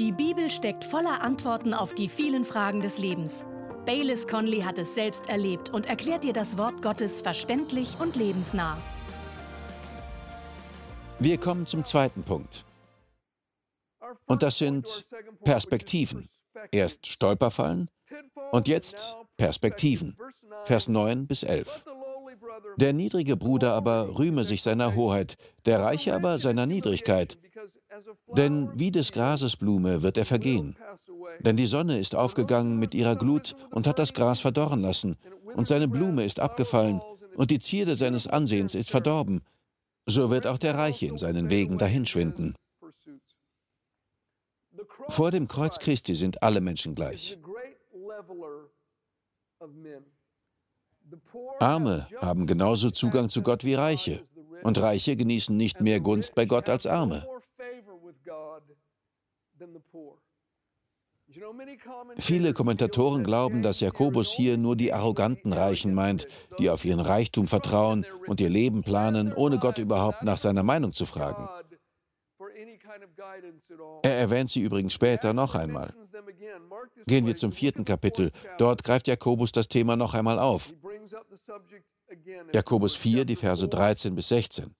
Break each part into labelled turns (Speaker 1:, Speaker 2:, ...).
Speaker 1: Die Bibel steckt voller Antworten auf die vielen Fragen des Lebens. Baylis Conley hat es selbst erlebt und erklärt dir das Wort Gottes verständlich und lebensnah.
Speaker 2: Wir kommen zum zweiten Punkt. Und das sind Perspektiven. Erst Stolperfallen und jetzt Perspektiven. Vers 9 bis 11. Der niedrige Bruder aber rühme sich seiner Hoheit, der Reiche aber seiner Niedrigkeit. Denn wie des Grases Blume wird er vergehen. Denn die Sonne ist aufgegangen mit ihrer Glut und hat das Gras verdorren lassen, und seine Blume ist abgefallen, und die Zierde seines Ansehens ist verdorben. So wird auch der Reiche in seinen Wegen dahinschwinden. Vor dem Kreuz Christi sind alle Menschen gleich. Arme haben genauso Zugang zu Gott wie Reiche. Und Reiche genießen nicht mehr Gunst bei Gott als Arme. Viele Kommentatoren glauben, dass Jakobus hier nur die arroganten Reichen meint, die auf ihren Reichtum vertrauen und ihr Leben planen, ohne Gott überhaupt nach seiner Meinung zu fragen. Er erwähnt sie übrigens später noch einmal. Gehen wir zum vierten Kapitel. Dort greift Jakobus das Thema noch einmal auf. Jakobus 4, die Verse 13 bis 16.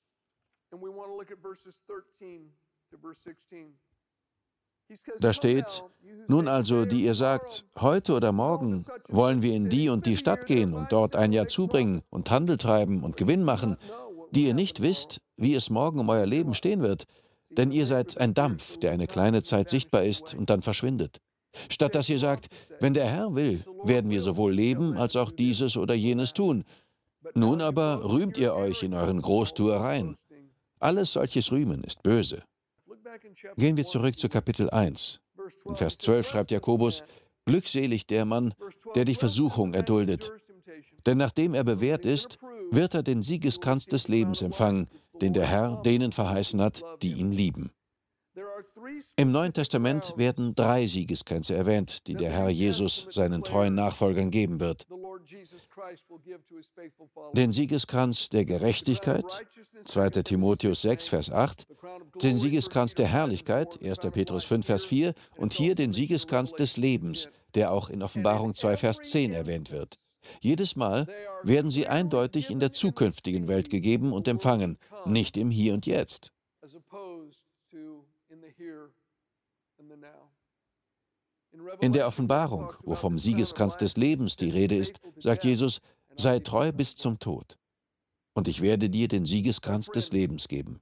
Speaker 2: Da steht, nun also, die ihr sagt, heute oder morgen wollen wir in die und die Stadt gehen und dort ein Jahr zubringen und Handel treiben und Gewinn machen, die ihr nicht wisst, wie es morgen um euer Leben stehen wird, denn ihr seid ein Dampf, der eine kleine Zeit sichtbar ist und dann verschwindet. Statt dass ihr sagt, wenn der Herr will, werden wir sowohl leben als auch dieses oder jenes tun. Nun aber rühmt ihr euch in euren Großtuereien. Alles solches Rühmen ist böse. Gehen wir zurück zu Kapitel 1. In Vers 12 schreibt Jakobus, Glückselig der Mann, der die Versuchung erduldet. Denn nachdem er bewährt ist, wird er den Siegeskranz des Lebens empfangen, den der Herr denen verheißen hat, die ihn lieben. Im Neuen Testament werden drei Siegeskränze erwähnt, die der Herr Jesus seinen treuen Nachfolgern geben wird. Den Siegeskranz der Gerechtigkeit, 2. Timotheus 6, Vers 8, den Siegeskranz der Herrlichkeit, 1. Petrus 5, Vers 4 und hier den Siegeskranz des Lebens, der auch in Offenbarung 2, Vers 10 erwähnt wird. Jedes Mal werden sie eindeutig in der zukünftigen Welt gegeben und empfangen, nicht im Hier und Jetzt. In der Offenbarung, wo vom Siegeskranz des Lebens die Rede ist, sagt Jesus, sei treu bis zum Tod. Und ich werde dir den Siegeskranz des Lebens geben.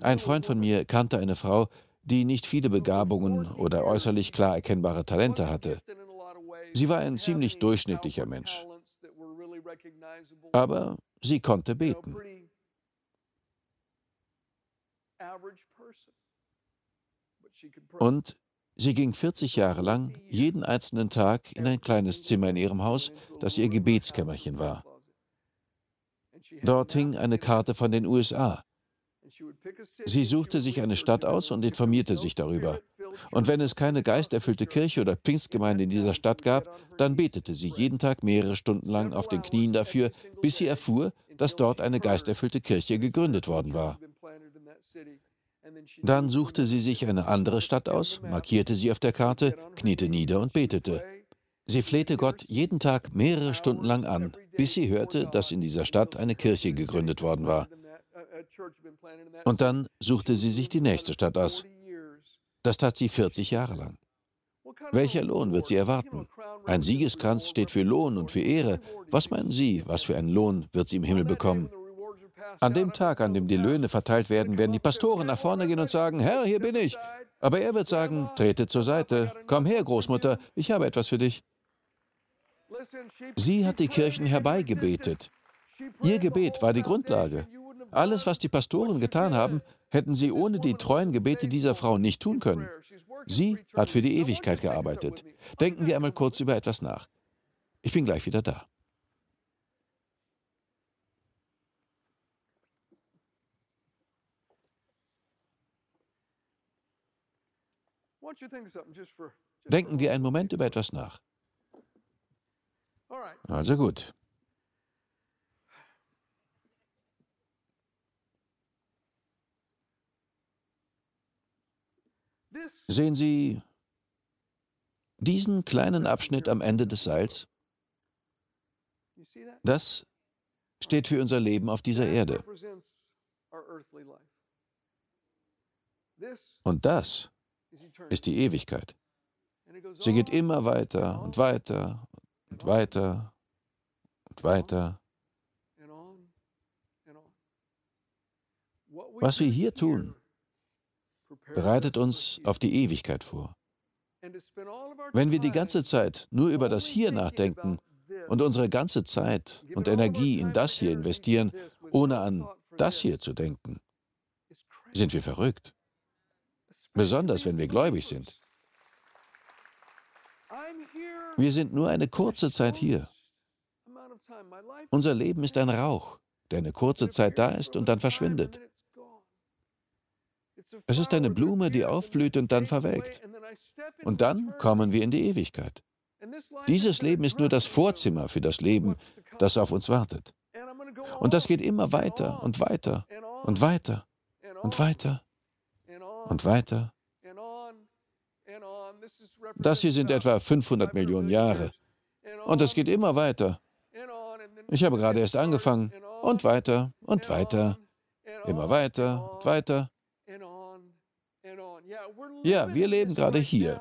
Speaker 2: Ein Freund von mir kannte eine Frau, die nicht viele Begabungen oder äußerlich klar erkennbare Talente hatte. Sie war ein ziemlich durchschnittlicher Mensch. Aber sie konnte beten. Und sie ging 40 Jahre lang jeden einzelnen Tag in ein kleines Zimmer in ihrem Haus, das ihr Gebetskämmerchen war. Dort hing eine Karte von den USA. Sie suchte sich eine Stadt aus und informierte sich darüber. Und wenn es keine geisterfüllte Kirche oder Pfingstgemeinde in dieser Stadt gab, dann betete sie jeden Tag mehrere Stunden lang auf den Knien dafür, bis sie erfuhr, dass dort eine geisterfüllte Kirche gegründet worden war. Dann suchte sie sich eine andere Stadt aus, markierte sie auf der Karte, kniete nieder und betete. Sie flehte Gott jeden Tag mehrere Stunden lang an, bis sie hörte, dass in dieser Stadt eine Kirche gegründet worden war. Und dann suchte sie sich die nächste Stadt aus. Das tat sie 40 Jahre lang. Welcher Lohn wird sie erwarten? Ein Siegeskranz steht für Lohn und für Ehre. Was meinen Sie, was für einen Lohn wird sie im Himmel bekommen? An dem Tag, an dem die Löhne verteilt werden, werden die Pastoren nach vorne gehen und sagen, Herr, hier bin ich. Aber er wird sagen, trete zur Seite. Komm her, Großmutter, ich habe etwas für dich. Sie hat die Kirchen herbeigebetet. Ihr Gebet war die Grundlage. Alles, was die Pastoren getan haben, hätten sie ohne die treuen Gebete dieser Frau nicht tun können. Sie hat für die Ewigkeit gearbeitet. Denken wir einmal kurz über etwas nach. Ich bin gleich wieder da. Denken wir einen Moment über etwas nach. Also gut. Sehen Sie diesen kleinen Abschnitt am Ende des Seils? Das steht für unser Leben auf dieser Erde. Und das ist die Ewigkeit. Sie geht immer weiter und weiter und weiter und weiter. Was wir hier tun, bereitet uns auf die Ewigkeit vor. Wenn wir die ganze Zeit nur über das Hier nachdenken und unsere ganze Zeit und Energie in das hier investieren, ohne an das hier zu denken, sind wir verrückt. Besonders wenn wir gläubig sind. Wir sind nur eine kurze Zeit hier. Unser Leben ist ein Rauch, der eine kurze Zeit da ist und dann verschwindet. Es ist eine Blume, die aufblüht und dann verwelkt. Und dann kommen wir in die Ewigkeit. Dieses Leben ist nur das Vorzimmer für das Leben, das auf uns wartet. Und das geht immer weiter und weiter und weiter und weiter und weiter. Das hier sind etwa 500 Millionen Jahre. Und es geht immer weiter. Ich habe gerade erst angefangen. Und weiter und weiter. Immer weiter und weiter. Ja, wir leben gerade hier.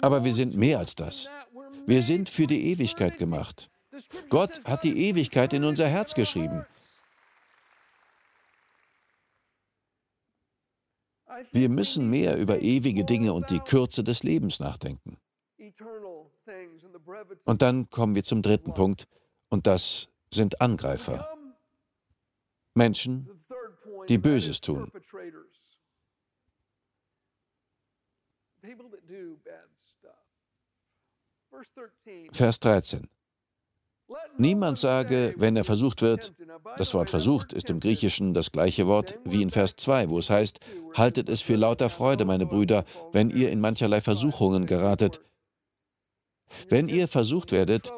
Speaker 2: Aber wir sind mehr als das. Wir sind für die Ewigkeit gemacht. Gott hat die Ewigkeit in unser Herz geschrieben. Wir müssen mehr über ewige Dinge und die Kürze des Lebens nachdenken. Und dann kommen wir zum dritten Punkt, und das sind Angreifer. Menschen, die Böses tun. Vers 13. Niemand sage, wenn er versucht wird, das Wort versucht ist im Griechischen das gleiche Wort wie in Vers 2, wo es heißt, haltet es für lauter Freude, meine Brüder, wenn ihr in mancherlei Versuchungen geratet. Wenn ihr versucht werdet,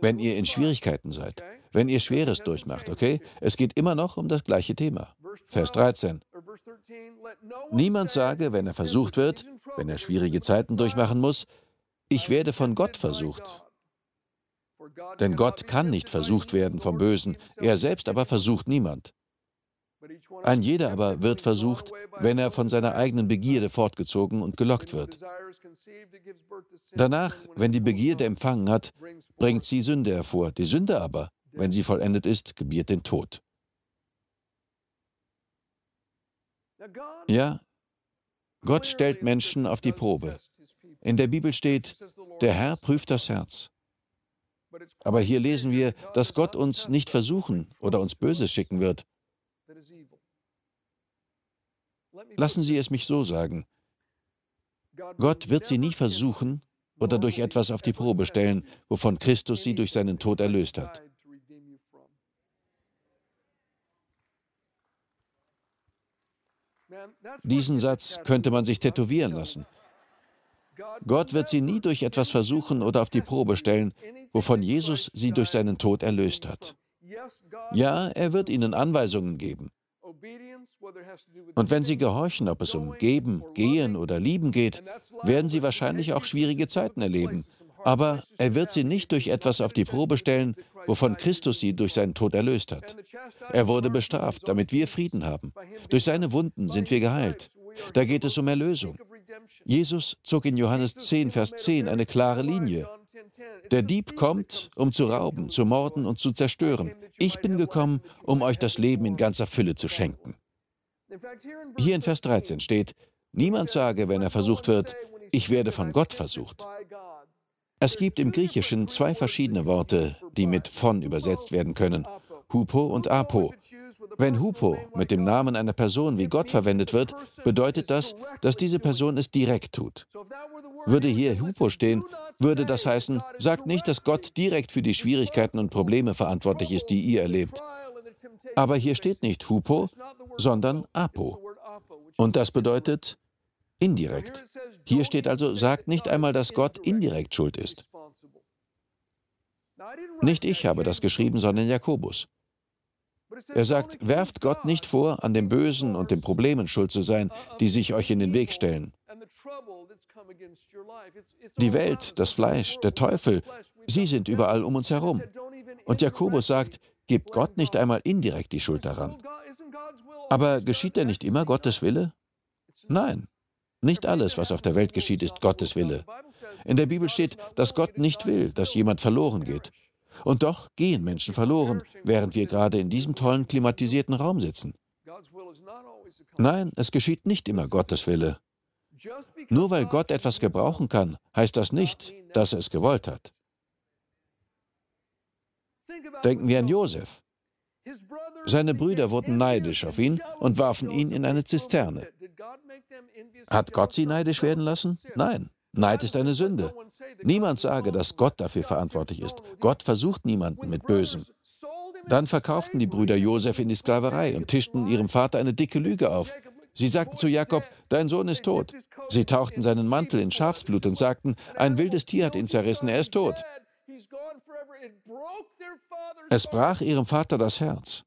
Speaker 2: wenn ihr in Schwierigkeiten seid, wenn ihr Schweres durchmacht, okay? Es geht immer noch um das gleiche Thema. Vers 13. Niemand sage, wenn er versucht wird, wenn er schwierige Zeiten durchmachen muss, ich werde von Gott versucht. Denn Gott kann nicht versucht werden vom Bösen, er selbst aber versucht niemand. Ein jeder aber wird versucht, wenn er von seiner eigenen Begierde fortgezogen und gelockt wird. Danach, wenn die Begierde empfangen hat, bringt sie Sünde hervor. Die Sünde aber, wenn sie vollendet ist, gebiert den Tod. Ja, Gott stellt Menschen auf die Probe. In der Bibel steht, der Herr prüft das Herz. Aber hier lesen wir, dass Gott uns nicht versuchen oder uns Böses schicken wird. Lassen Sie es mich so sagen. Gott wird sie nie versuchen oder durch etwas auf die Probe stellen, wovon Christus sie durch seinen Tod erlöst hat. Diesen Satz könnte man sich tätowieren lassen. Gott wird sie nie durch etwas versuchen oder auf die Probe stellen, wovon Jesus sie durch seinen Tod erlöst hat. Ja, er wird ihnen Anweisungen geben. Und wenn sie gehorchen, ob es um Geben, Gehen oder Lieben geht, werden sie wahrscheinlich auch schwierige Zeiten erleben. Aber er wird sie nicht durch etwas auf die Probe stellen, wovon Christus sie durch seinen Tod erlöst hat. Er wurde bestraft, damit wir Frieden haben. Durch seine Wunden sind wir geheilt. Da geht es um Erlösung. Jesus zog in Johannes 10, Vers 10 eine klare Linie. Der Dieb kommt, um zu rauben, zu morden und zu zerstören. Ich bin gekommen, um euch das Leben in ganzer Fülle zu schenken. Hier in Vers 13 steht, niemand sage, wenn er versucht wird, ich werde von Gott versucht. Es gibt im Griechischen zwei verschiedene Worte, die mit von übersetzt werden können, Hupo und Apo. Wenn Hupo mit dem Namen einer Person wie Gott verwendet wird, bedeutet das, dass diese Person es direkt tut. Würde hier Hupo stehen, würde das heißen, sagt nicht, dass Gott direkt für die Schwierigkeiten und Probleme verantwortlich ist, die ihr erlebt. Aber hier steht nicht Hupo, sondern Apo. Und das bedeutet indirekt. Hier steht also, sagt nicht einmal, dass Gott indirekt schuld ist. Nicht ich habe das geschrieben, sondern Jakobus. Er sagt, werft Gott nicht vor, an dem Bösen und den Problemen schuld zu sein, die sich euch in den Weg stellen. Die Welt, das Fleisch, der Teufel, sie sind überall um uns herum. Und Jakobus sagt, gebt Gott nicht einmal indirekt die Schuld daran. Aber geschieht denn nicht immer Gottes Wille? Nein, nicht alles, was auf der Welt geschieht, ist Gottes Wille. In der Bibel steht, dass Gott nicht will, dass jemand verloren geht. Und doch gehen Menschen verloren, während wir gerade in diesem tollen klimatisierten Raum sitzen. Nein, es geschieht nicht immer Gottes Wille. Nur weil Gott etwas gebrauchen kann, heißt das nicht, dass er es gewollt hat. Denken wir an Josef. Seine Brüder wurden neidisch auf ihn und warfen ihn in eine Zisterne. Hat Gott sie neidisch werden lassen? Nein. Neid ist eine Sünde. Niemand sage, dass Gott dafür verantwortlich ist. Gott versucht niemanden mit Bösem. Dann verkauften die Brüder Josef in die Sklaverei und tischten ihrem Vater eine dicke Lüge auf. Sie sagten zu Jakob, dein Sohn ist tot. Sie tauchten seinen Mantel in Schafsblut und sagten, ein wildes Tier hat ihn zerrissen, er ist tot. Es brach ihrem Vater das Herz.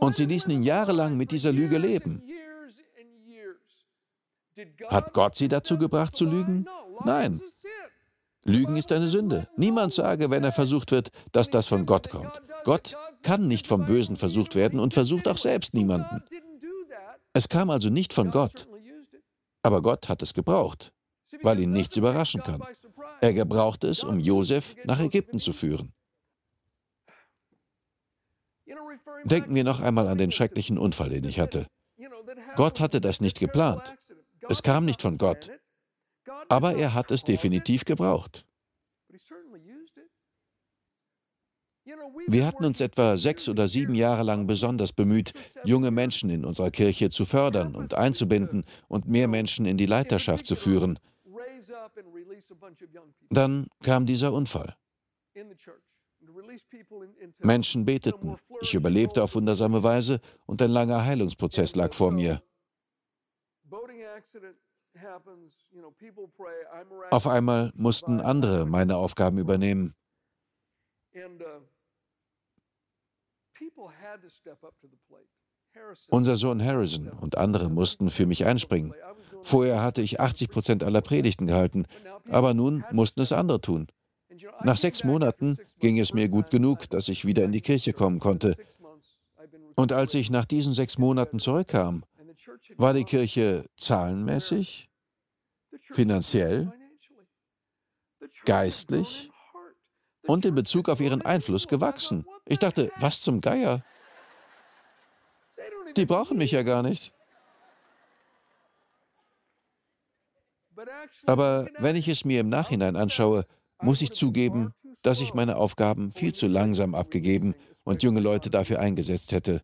Speaker 2: Und sie ließen ihn jahrelang mit dieser Lüge leben. Hat Gott sie dazu gebracht zu lügen? Nein. Lügen ist eine Sünde. Niemand sage, wenn er versucht wird, dass das von Gott kommt. Gott kann nicht vom Bösen versucht werden und versucht auch selbst niemanden. Es kam also nicht von Gott. Aber Gott hat es gebraucht, weil ihn nichts überraschen kann. Er gebrauchte es, um Josef nach Ägypten zu führen. Denken wir noch einmal an den schrecklichen Unfall, den ich hatte. Gott hatte das nicht geplant. Es kam nicht von Gott. Aber er hat es definitiv gebraucht. Wir hatten uns etwa sechs oder sieben Jahre lang besonders bemüht, junge Menschen in unserer Kirche zu fördern und einzubinden und mehr Menschen in die Leiterschaft zu führen. Dann kam dieser Unfall. Menschen beteten. Ich überlebte auf wundersame Weise und ein langer Heilungsprozess lag vor mir. Auf einmal mussten andere meine Aufgaben übernehmen. Unser Sohn Harrison und andere mussten für mich einspringen. Vorher hatte ich 80 Prozent aller Predigten gehalten, aber nun mussten es andere tun. Nach sechs Monaten ging es mir gut genug, dass ich wieder in die Kirche kommen konnte. Und als ich nach diesen sechs Monaten zurückkam, war die Kirche zahlenmäßig, finanziell, geistlich und in Bezug auf ihren Einfluss gewachsen. Ich dachte, was zum Geier? Die brauchen mich ja gar nicht. Aber wenn ich es mir im Nachhinein anschaue, muss ich zugeben, dass ich meine Aufgaben viel zu langsam abgegeben und junge Leute dafür eingesetzt hätte.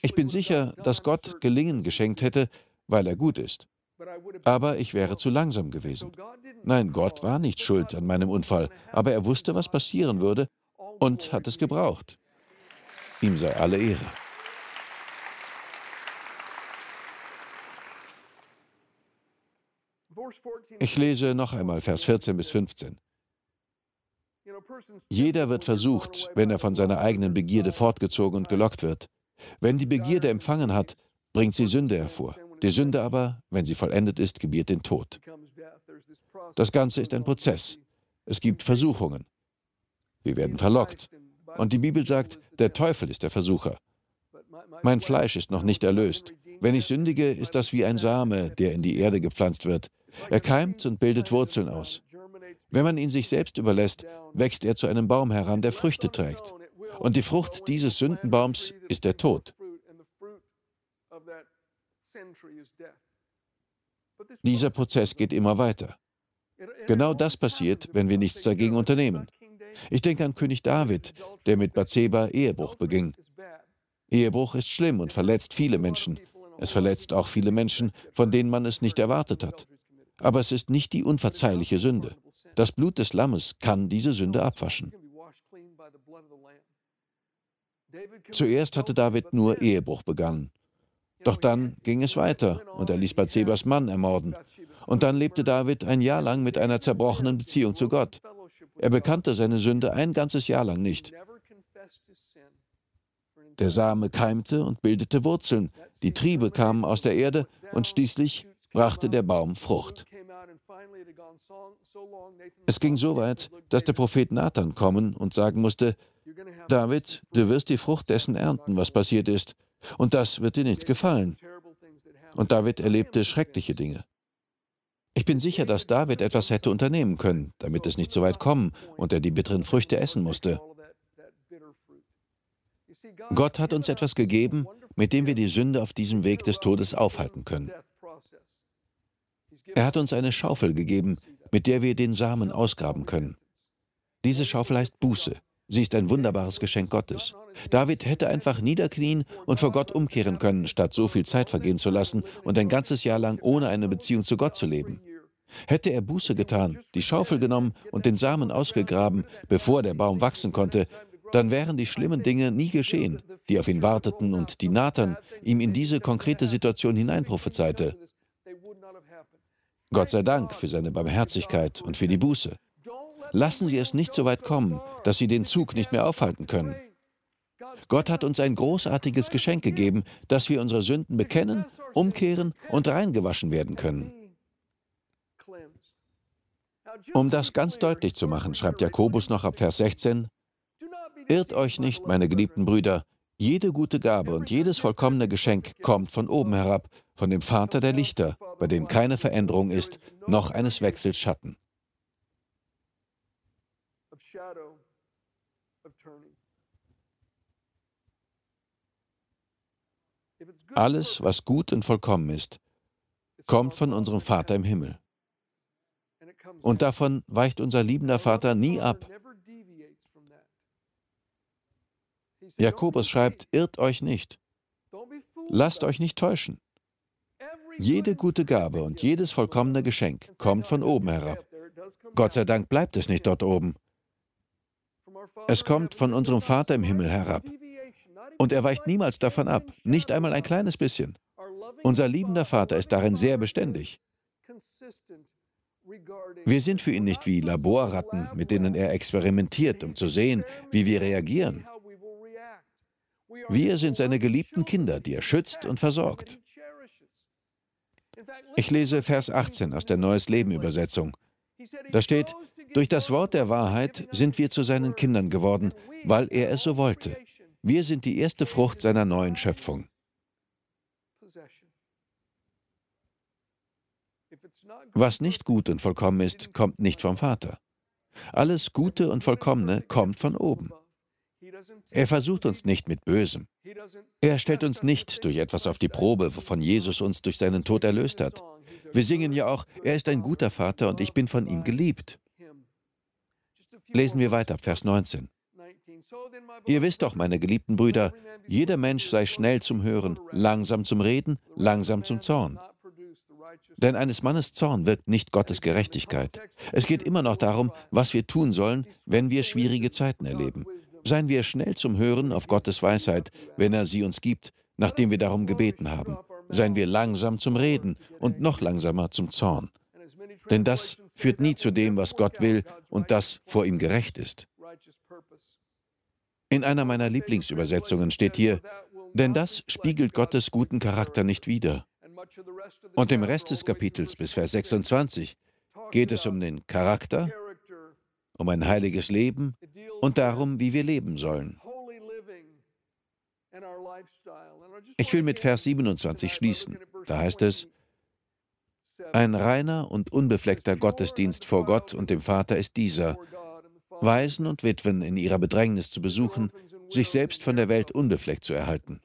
Speaker 2: Ich bin sicher, dass Gott Gelingen geschenkt hätte, weil er gut ist. Aber ich wäre zu langsam gewesen. Nein, Gott war nicht schuld an meinem Unfall, aber er wusste, was passieren würde und hat es gebraucht. Ihm sei alle Ehre. Ich lese noch einmal Vers 14 bis 15. Jeder wird versucht, wenn er von seiner eigenen Begierde fortgezogen und gelockt wird. Wenn die Begierde empfangen hat, bringt sie Sünde hervor. Die Sünde aber, wenn sie vollendet ist, gebiert den Tod. Das Ganze ist ein Prozess. Es gibt Versuchungen. Wir werden verlockt. Und die Bibel sagt, der Teufel ist der Versucher. Mein Fleisch ist noch nicht erlöst. Wenn ich sündige, ist das wie ein Same, der in die Erde gepflanzt wird. Er keimt und bildet Wurzeln aus. Wenn man ihn sich selbst überlässt, wächst er zu einem Baum heran, der Früchte trägt. Und die Frucht dieses Sündenbaums ist der Tod. Dieser Prozess geht immer weiter. Genau das passiert, wenn wir nichts dagegen unternehmen. Ich denke an König David, der mit Bathseba Ehebruch beging. Ehebruch ist schlimm und verletzt viele Menschen. Es verletzt auch viele Menschen, von denen man es nicht erwartet hat. Aber es ist nicht die unverzeihliche Sünde. Das Blut des Lammes kann diese Sünde abwaschen. Zuerst hatte David nur Ehebruch begangen. Doch dann ging es weiter und er ließ Bathsebas Mann ermorden. Und dann lebte David ein Jahr lang mit einer zerbrochenen Beziehung zu Gott. Er bekannte seine Sünde ein ganzes Jahr lang nicht. Der Same keimte und bildete Wurzeln, die Triebe kamen aus der Erde und schließlich brachte der Baum Frucht. Es ging so weit, dass der Prophet Nathan kommen und sagen musste, David, du wirst die Frucht dessen ernten, was passiert ist, und das wird dir nicht gefallen. Und David erlebte schreckliche Dinge. Ich bin sicher, dass David etwas hätte unternehmen können, damit es nicht so weit kommen und er die bitteren Früchte essen musste. Gott hat uns etwas gegeben, mit dem wir die Sünde auf diesem Weg des Todes aufhalten können. Er hat uns eine Schaufel gegeben, mit der wir den Samen ausgraben können. Diese Schaufel heißt Buße. Sie ist ein wunderbares Geschenk Gottes. David hätte einfach niederknien und vor Gott umkehren können, statt so viel Zeit vergehen zu lassen und ein ganzes Jahr lang ohne eine Beziehung zu Gott zu leben. Hätte er Buße getan, die Schaufel genommen und den Samen ausgegraben, bevor der Baum wachsen konnte, dann wären die schlimmen Dinge nie geschehen, die auf ihn warteten und die Nathan ihm in diese konkrete Situation hineinprophezeite. Gott sei Dank für seine Barmherzigkeit und für die Buße. Lassen Sie es nicht so weit kommen, dass Sie den Zug nicht mehr aufhalten können. Gott hat uns ein großartiges Geschenk gegeben, dass wir unsere Sünden bekennen, umkehren und reingewaschen werden können. Um das ganz deutlich zu machen, schreibt Jakobus noch ab Vers 16, Irrt euch nicht, meine geliebten Brüder, jede gute Gabe und jedes vollkommene Geschenk kommt von oben herab, von dem Vater der Lichter, bei dem keine Veränderung ist, noch eines Wechsels Schatten. Alles, was gut und vollkommen ist, kommt von unserem Vater im Himmel. Und davon weicht unser liebender Vater nie ab. Jakobus schreibt, irrt euch nicht. Lasst euch nicht täuschen. Jede gute Gabe und jedes vollkommene Geschenk kommt von oben herab. Gott sei Dank bleibt es nicht dort oben. Es kommt von unserem Vater im Himmel herab. Und er weicht niemals davon ab, nicht einmal ein kleines bisschen. Unser liebender Vater ist darin sehr beständig. Wir sind für ihn nicht wie Laborratten, mit denen er experimentiert, um zu sehen, wie wir reagieren. Wir sind seine geliebten Kinder, die er schützt und versorgt. Ich lese Vers 18 aus der Neues Leben Übersetzung. Da steht, durch das Wort der Wahrheit sind wir zu seinen Kindern geworden, weil er es so wollte. Wir sind die erste Frucht seiner neuen Schöpfung. Was nicht gut und vollkommen ist, kommt nicht vom Vater. Alles Gute und Vollkommene kommt von oben. Er versucht uns nicht mit Bösem. Er stellt uns nicht durch etwas auf die Probe, wovon Jesus uns durch seinen Tod erlöst hat. Wir singen ja auch, er ist ein guter Vater und ich bin von ihm geliebt. Lesen wir weiter, Vers 19. Ihr wisst doch, meine geliebten Brüder, jeder Mensch sei schnell zum Hören, langsam zum Reden, langsam zum Zorn. Denn eines Mannes Zorn wirkt nicht Gottes Gerechtigkeit. Es geht immer noch darum, was wir tun sollen, wenn wir schwierige Zeiten erleben. Seien wir schnell zum Hören auf Gottes Weisheit, wenn er sie uns gibt, nachdem wir darum gebeten haben. Seien wir langsam zum Reden und noch langsamer zum Zorn. Denn das führt nie zu dem, was Gott will und das vor ihm gerecht ist. In einer meiner Lieblingsübersetzungen steht hier, denn das spiegelt Gottes guten Charakter nicht wider. Und im Rest des Kapitels bis Vers 26 geht es um den Charakter, um ein heiliges Leben und darum, wie wir leben sollen. Ich will mit Vers 27 schließen. Da heißt es, ein reiner und unbefleckter Gottesdienst vor Gott und dem Vater ist dieser, Waisen und Witwen in ihrer Bedrängnis zu besuchen, sich selbst von der Welt unbefleckt zu erhalten.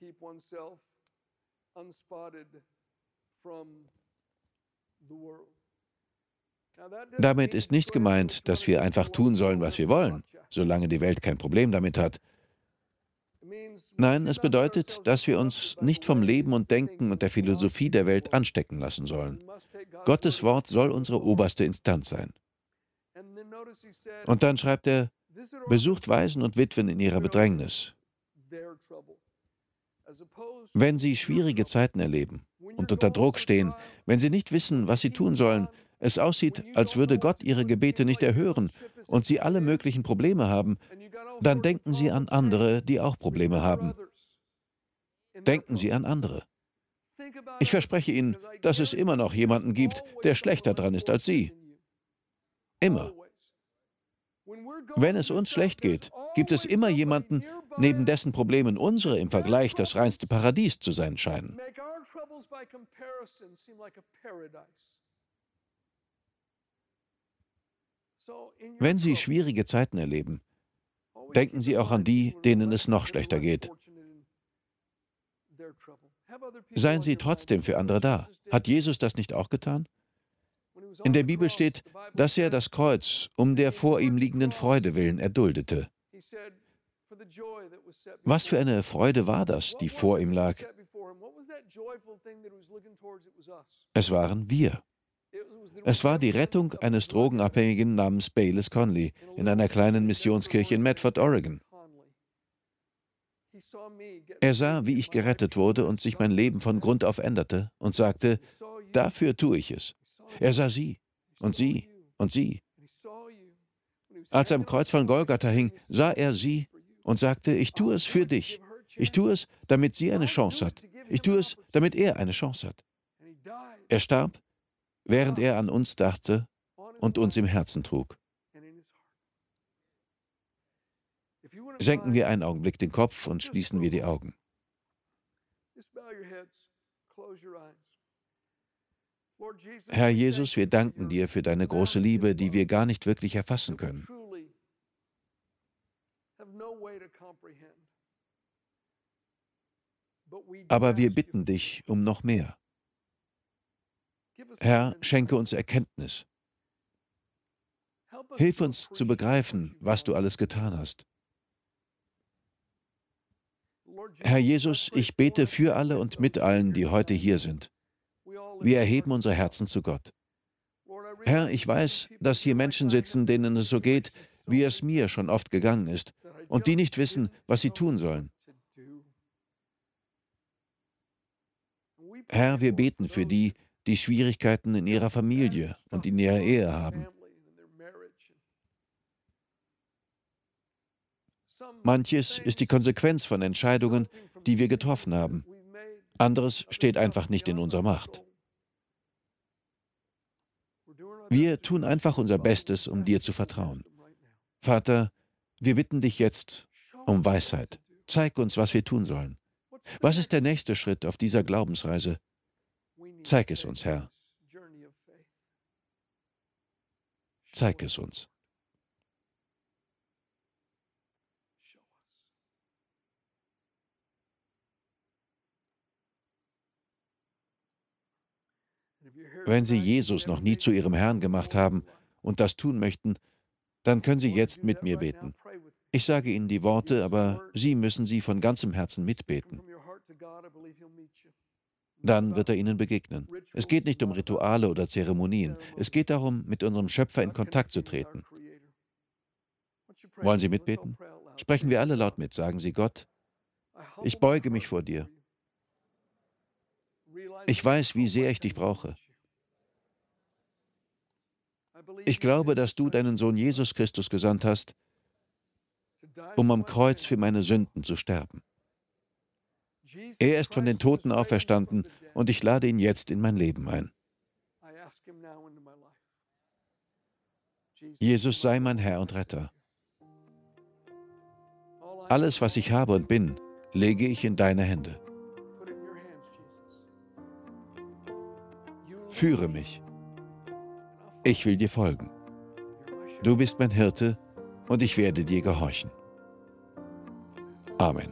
Speaker 2: Damit ist nicht gemeint, dass wir einfach tun sollen, was wir wollen, solange die Welt kein Problem damit hat. Nein, es bedeutet, dass wir uns nicht vom Leben und Denken und der Philosophie der Welt anstecken lassen sollen. Gottes Wort soll unsere oberste Instanz sein. Und dann schreibt er, besucht Waisen und Witwen in ihrer Bedrängnis. Wenn sie schwierige Zeiten erleben und unter Druck stehen, wenn sie nicht wissen, was sie tun sollen, es aussieht, als würde Gott ihre Gebete nicht erhören und sie alle möglichen Probleme haben, dann denken sie an andere, die auch Probleme haben. Denken Sie an andere. Ich verspreche Ihnen, dass es immer noch jemanden gibt, der schlechter dran ist als Sie. Immer. Wenn es uns schlecht geht, gibt es immer jemanden, neben dessen Problemen unsere im Vergleich das reinste Paradies zu sein scheinen. Wenn Sie schwierige Zeiten erleben, denken Sie auch an die, denen es noch schlechter geht. Seien Sie trotzdem für andere da. Hat Jesus das nicht auch getan? In der Bibel steht, dass er das Kreuz um der vor ihm liegenden Freude willen erduldete. Was für eine Freude war das, die vor ihm lag? Es waren wir. Es war die Rettung eines Drogenabhängigen namens Bayless Conley in einer kleinen Missionskirche in Medford, Oregon. Er sah, wie ich gerettet wurde und sich mein Leben von Grund auf änderte und sagte, dafür tue ich es. Er sah sie und sie und sie. Als er am Kreuz von Golgatha hing, sah er sie und sagte, ich tue es für dich. Ich tue es, damit sie eine Chance hat. Ich tue es, damit er eine Chance hat. Er starb, während er an uns dachte und uns im Herzen trug. Senken wir einen Augenblick den Kopf und schließen wir die Augen. Herr Jesus, wir danken dir für deine große Liebe, die wir gar nicht wirklich erfassen können. Aber wir bitten dich um noch mehr. Herr, schenke uns Erkenntnis. Hilf uns zu begreifen, was du alles getan hast. Herr Jesus, ich bete für alle und mit allen, die heute hier sind. Wir erheben unsere Herzen zu Gott. Herr, ich weiß, dass hier Menschen sitzen, denen es so geht, wie es mir schon oft gegangen ist, und die nicht wissen, was sie tun sollen. Herr, wir beten für die, die Schwierigkeiten in ihrer Familie und in ihrer Ehe haben. Manches ist die Konsequenz von Entscheidungen, die wir getroffen haben. Anderes steht einfach nicht in unserer Macht. Wir tun einfach unser Bestes, um dir zu vertrauen. Vater, wir bitten dich jetzt um Weisheit. Zeig uns, was wir tun sollen. Was ist der nächste Schritt auf dieser Glaubensreise? Zeig es uns, Herr. Zeig es uns. Wenn Sie Jesus noch nie zu Ihrem Herrn gemacht haben und das tun möchten, dann können Sie jetzt mit mir beten. Ich sage Ihnen die Worte, aber Sie müssen sie von ganzem Herzen mitbeten. Dann wird er Ihnen begegnen. Es geht nicht um Rituale oder Zeremonien. Es geht darum, mit unserem Schöpfer in Kontakt zu treten. Wollen Sie mitbeten? Sprechen wir alle laut mit. Sagen Sie Gott, ich beuge mich vor dir. Ich weiß, wie sehr ich dich brauche. Ich glaube, dass du deinen Sohn Jesus Christus gesandt hast, um am Kreuz für meine Sünden zu sterben. Er ist von den Toten auferstanden und ich lade ihn jetzt in mein Leben ein. Jesus sei mein Herr und Retter. Alles, was ich habe und bin, lege ich in deine Hände. Führe mich. Ich will dir folgen. Du bist mein Hirte und ich werde dir gehorchen. Amen.